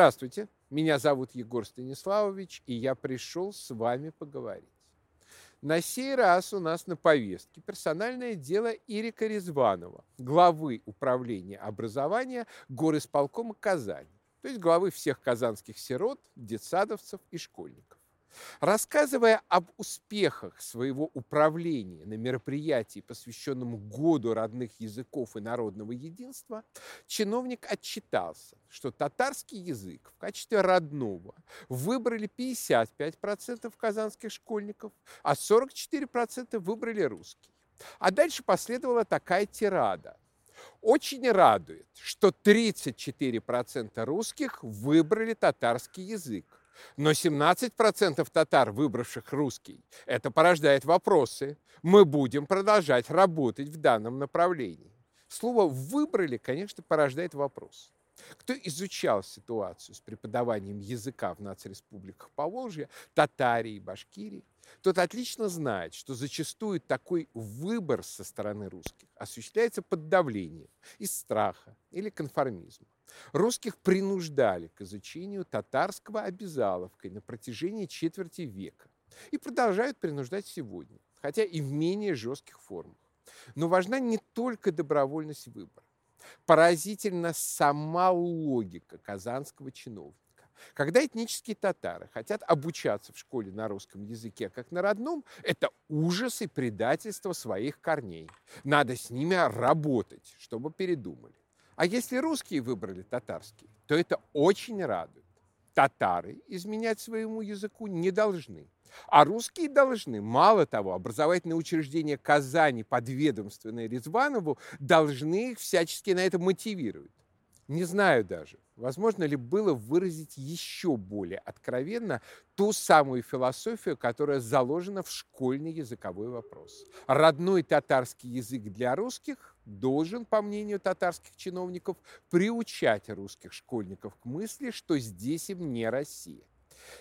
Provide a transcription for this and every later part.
Здравствуйте, меня зовут Егор Станиславович, и я пришел с вами поговорить. На сей раз у нас на повестке персональное дело Ирика Резванова, главы управления образования горисполкома Казани, то есть главы всех казанских сирот, детсадовцев и школьников. Рассказывая об успехах своего управления на мероприятии, посвященном Году родных языков и народного единства, чиновник отчитался, что татарский язык в качестве родного выбрали 55% казанских школьников, а 44% выбрали русский. А дальше последовала такая тирада. Очень радует, что 34% русских выбрали татарский язык, но 17% татар, выбравших русский, это порождает вопросы. Мы будем продолжать работать в данном направлении. Слово «выбрали», конечно, порождает вопрос. Кто изучал ситуацию с преподаванием языка в нацреспубликах Поволжья, Татарии и Башкирии, тот отлично знает, что зачастую такой выбор со стороны русских осуществляется под давлением из страха или конформизма. Русских принуждали к изучению татарского обязаловкой на протяжении четверти века и продолжают принуждать сегодня, хотя и в менее жестких формах. Но важна не только добровольность выбора. Поразительна сама логика казанского чиновника. Когда этнические татары хотят обучаться в школе на русском языке как на родном, это ужас и предательство своих корней. Надо с ними работать, чтобы передумали. А если русские выбрали татарский, то это очень радует. Татары изменять своему языку не должны. А русские должны, мало того, образовательные учреждения Казани, подведомственные Резванову, должны их всячески на это мотивировать. Не знаю даже, возможно ли было выразить еще более откровенно ту самую философию, которая заложена в школьный языковой вопрос. Родной татарский язык для русских должен, по мнению татарских чиновников, приучать русских школьников к мысли, что здесь им не Россия.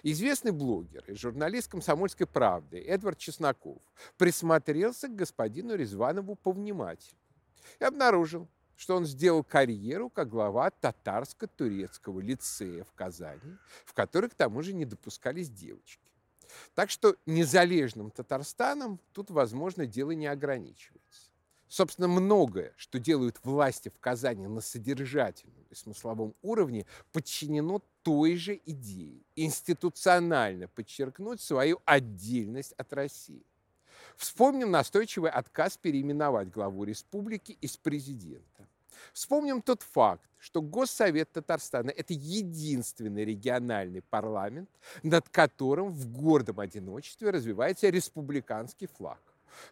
Известный блогер и журналист «Комсомольской правды» Эдвард Чесноков присмотрелся к господину Резванову повнимательнее и обнаружил, что он сделал карьеру как глава татарско-турецкого лицея в Казани, в который к тому же не допускались девочки. Так что незалежным Татарстаном тут, возможно, дело не ограничивается. Собственно, многое, что делают власти в Казани на содержательном и смысловом уровне, подчинено той же идее – институционально подчеркнуть свою отдельность от России. Вспомним настойчивый отказ переименовать главу республики из президента. Вспомним тот факт, что Госсовет Татарстана – это единственный региональный парламент, над которым в гордом одиночестве развивается республиканский флаг.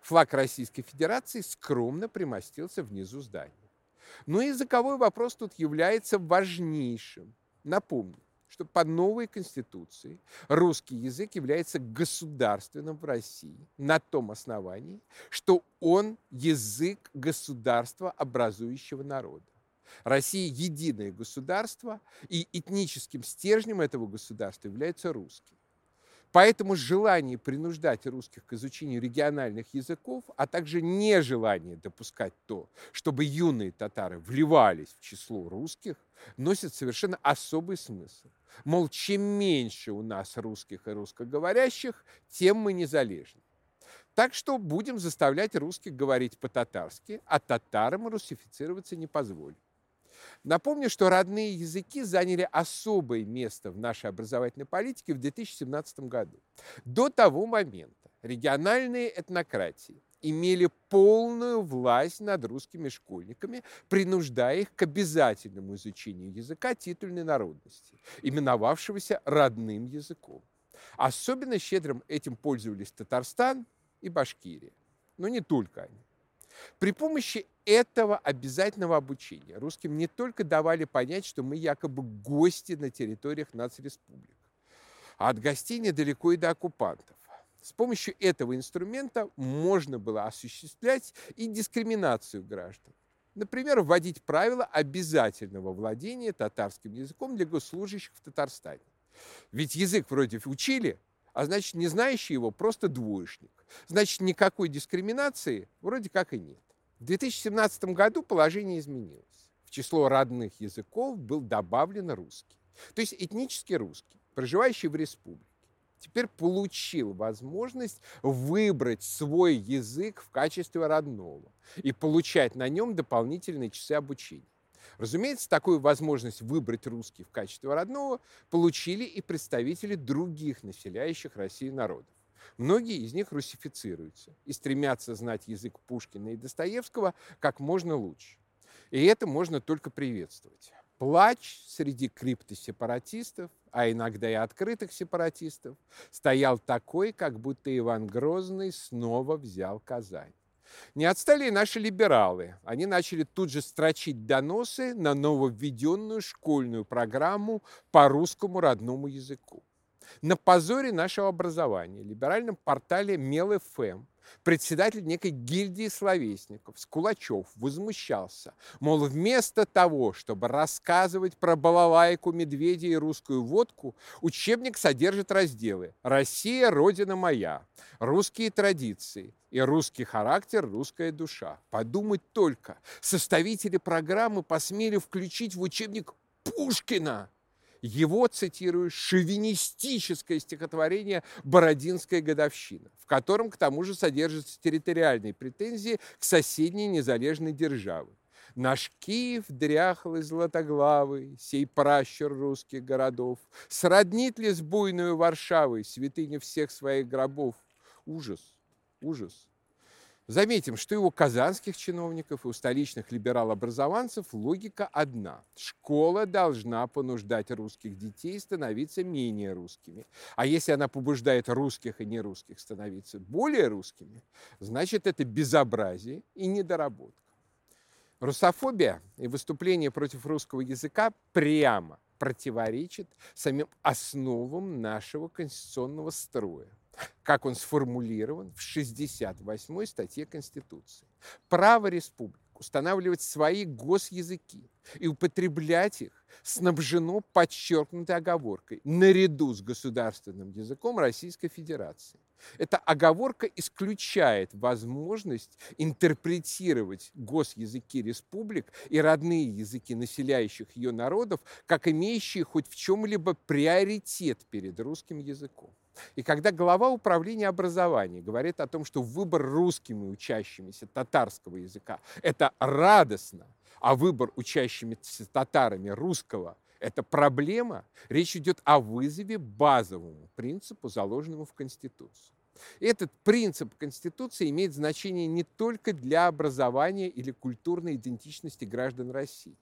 Флаг Российской Федерации скромно примостился внизу здания. Но языковой вопрос тут является важнейшим. Напомню, что по новой конституции русский язык является государственным в России на том основании, что он язык государства, образующего народа. Россия – единое государство, и этническим стержнем этого государства является русский. Поэтому желание принуждать русских к изучению региональных языков, а также нежелание допускать то, чтобы юные татары вливались в число русских, носит совершенно особый смысл. Мол, чем меньше у нас русских и русскоговорящих, тем мы незалежны. Так что будем заставлять русских говорить по-татарски, а татарам русифицироваться не позволим. Напомню, что родные языки заняли особое место в нашей образовательной политике в 2017 году. До того момента региональные этнократии имели полную власть над русскими школьниками, принуждая их к обязательному изучению языка титульной народности, именовавшегося родным языком. Особенно щедрым этим пользовались Татарстан и Башкирия. Но не только они. При помощи этого обязательного обучения русским не только давали понять, что мы якобы гости на территориях нацреспублик, а от гостей недалеко и до оккупантов. С помощью этого инструмента можно было осуществлять и дискриминацию граждан. Например, вводить правила обязательного владения татарским языком для госслужащих в Татарстане. Ведь язык вроде учили, а значит, не знающий его просто двоечник. Значит, никакой дискриминации вроде как и нет. В 2017 году положение изменилось. В число родных языков был добавлен русский. то есть этнически русский, проживающий в республике, теперь получил возможность выбрать свой язык в качестве родного и получать на нем дополнительные часы обучения. Разумеется, такую возможность выбрать русский в качестве родного получили и представители других населяющих Россию народов. Многие из них русифицируются и стремятся знать язык Пушкина и Достоевского как можно лучше. И это можно только приветствовать. Плач среди криптосепаратистов, а иногда и открытых сепаратистов, стоял такой, как будто Иван Грозный снова взял Казань. Не отстали и наши либералы. Они начали тут же строчить доносы на нововведенную школьную программу по русскому родному языку. На позоре нашего образования, либеральном портале МелФМ, председатель некой гильдии словесников, Скулачев, возмущался. Мол, вместо того, чтобы рассказывать про балалайку, медведя и русскую водку, учебник содержит разделы «Россия – родина моя», «Русские традиции» и «Русский характер, русская душа». Подумать только, составители программы посмели включить в учебник Пушкина – его, цитирую, шовинистическое стихотворение «Бородинская годовщина», в котором, к тому же, содержатся территориальные претензии к соседней незалежной державе. Наш Киев дряхлый златоглавый, сей пращур русских городов, Сроднит ли с буйную Варшавой святыня всех своих гробов? Ужас, ужас. Заметим, что и у казанских чиновников, и у столичных либерал-образованцев логика одна. Школа должна понуждать русских детей становиться менее русскими. А если она побуждает русских и нерусских становиться более русскими, значит, это безобразие и недоработка. Русофобия и выступление против русского языка прямо противоречит самим основам нашего конституционного строя как он сформулирован в 68 статье Конституции. Право республик устанавливать свои госязыки и употреблять их снабжено подчеркнутой оговоркой наряду с государственным языком Российской Федерации. Эта оговорка исключает возможность интерпретировать госязыки республик и родные языки населяющих ее народов как имеющие хоть в чем-либо приоритет перед русским языком. И когда глава управления образования говорит о том, что выбор русскими учащимися татарского языка – это радостно, а выбор учащимися татарами русского – это проблема, речь идет о вызове базовому принципу, заложенному в Конституции. И этот принцип Конституции имеет значение не только для образования или культурной идентичности граждан России,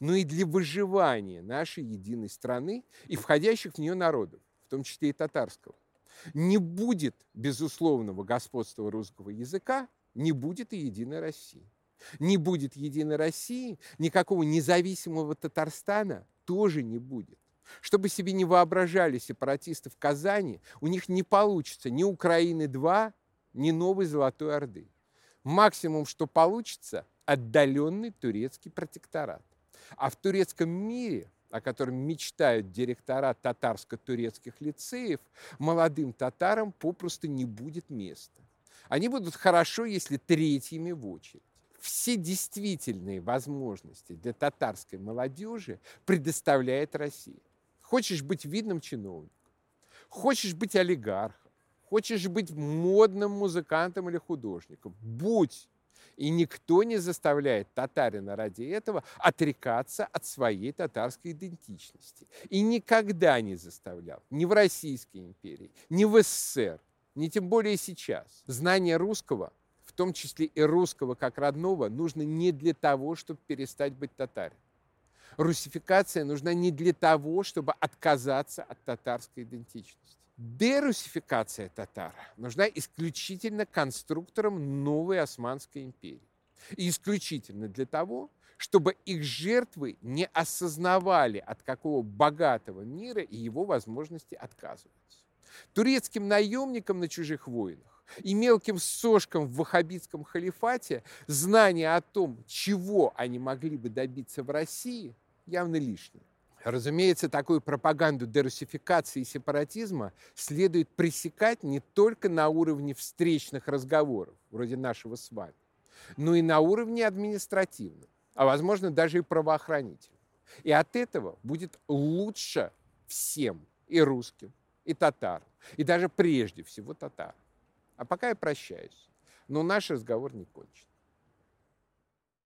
но и для выживания нашей единой страны и входящих в нее народов том числе и татарского. Не будет безусловного господства русского языка, не будет и единой России. Не будет единой России, никакого независимого Татарстана тоже не будет. Чтобы себе не воображали сепаратисты в Казани, у них не получится ни Украины-2, ни новой Золотой Орды. Максимум, что получится, отдаленный турецкий протекторат. А в турецком мире о котором мечтают директора татарско-турецких лицеев, молодым татарам попросту не будет места. Они будут хорошо, если третьими в очередь. Все действительные возможности для татарской молодежи предоставляет Россия. Хочешь быть видным чиновником, хочешь быть олигархом, хочешь быть модным музыкантом или художником, будь и никто не заставляет татарина ради этого отрекаться от своей татарской идентичности. И никогда не заставлял. Ни в Российской империи, ни в СССР, ни тем более сейчас. Знание русского, в том числе и русского как родного, нужно не для того, чтобы перестать быть татарином. Русификация нужна не для того, чтобы отказаться от татарской идентичности. Дерусификация татар нужна исключительно конструкторам новой Османской империи. И исключительно для того, чтобы их жертвы не осознавали, от какого богатого мира и его возможности отказываются. Турецким наемникам на чужих войнах и мелким сошкам в ваххабитском халифате знание о том, чего они могли бы добиться в России, явно лишнее. Разумеется, такую пропаганду дерусификации и сепаратизма следует пресекать не только на уровне встречных разговоров, вроде нашего с вами, но и на уровне административном, а возможно даже и правоохранительном. И от этого будет лучше всем, и русским, и татарам, и даже прежде всего татарам. А пока я прощаюсь. Но наш разговор не кончен.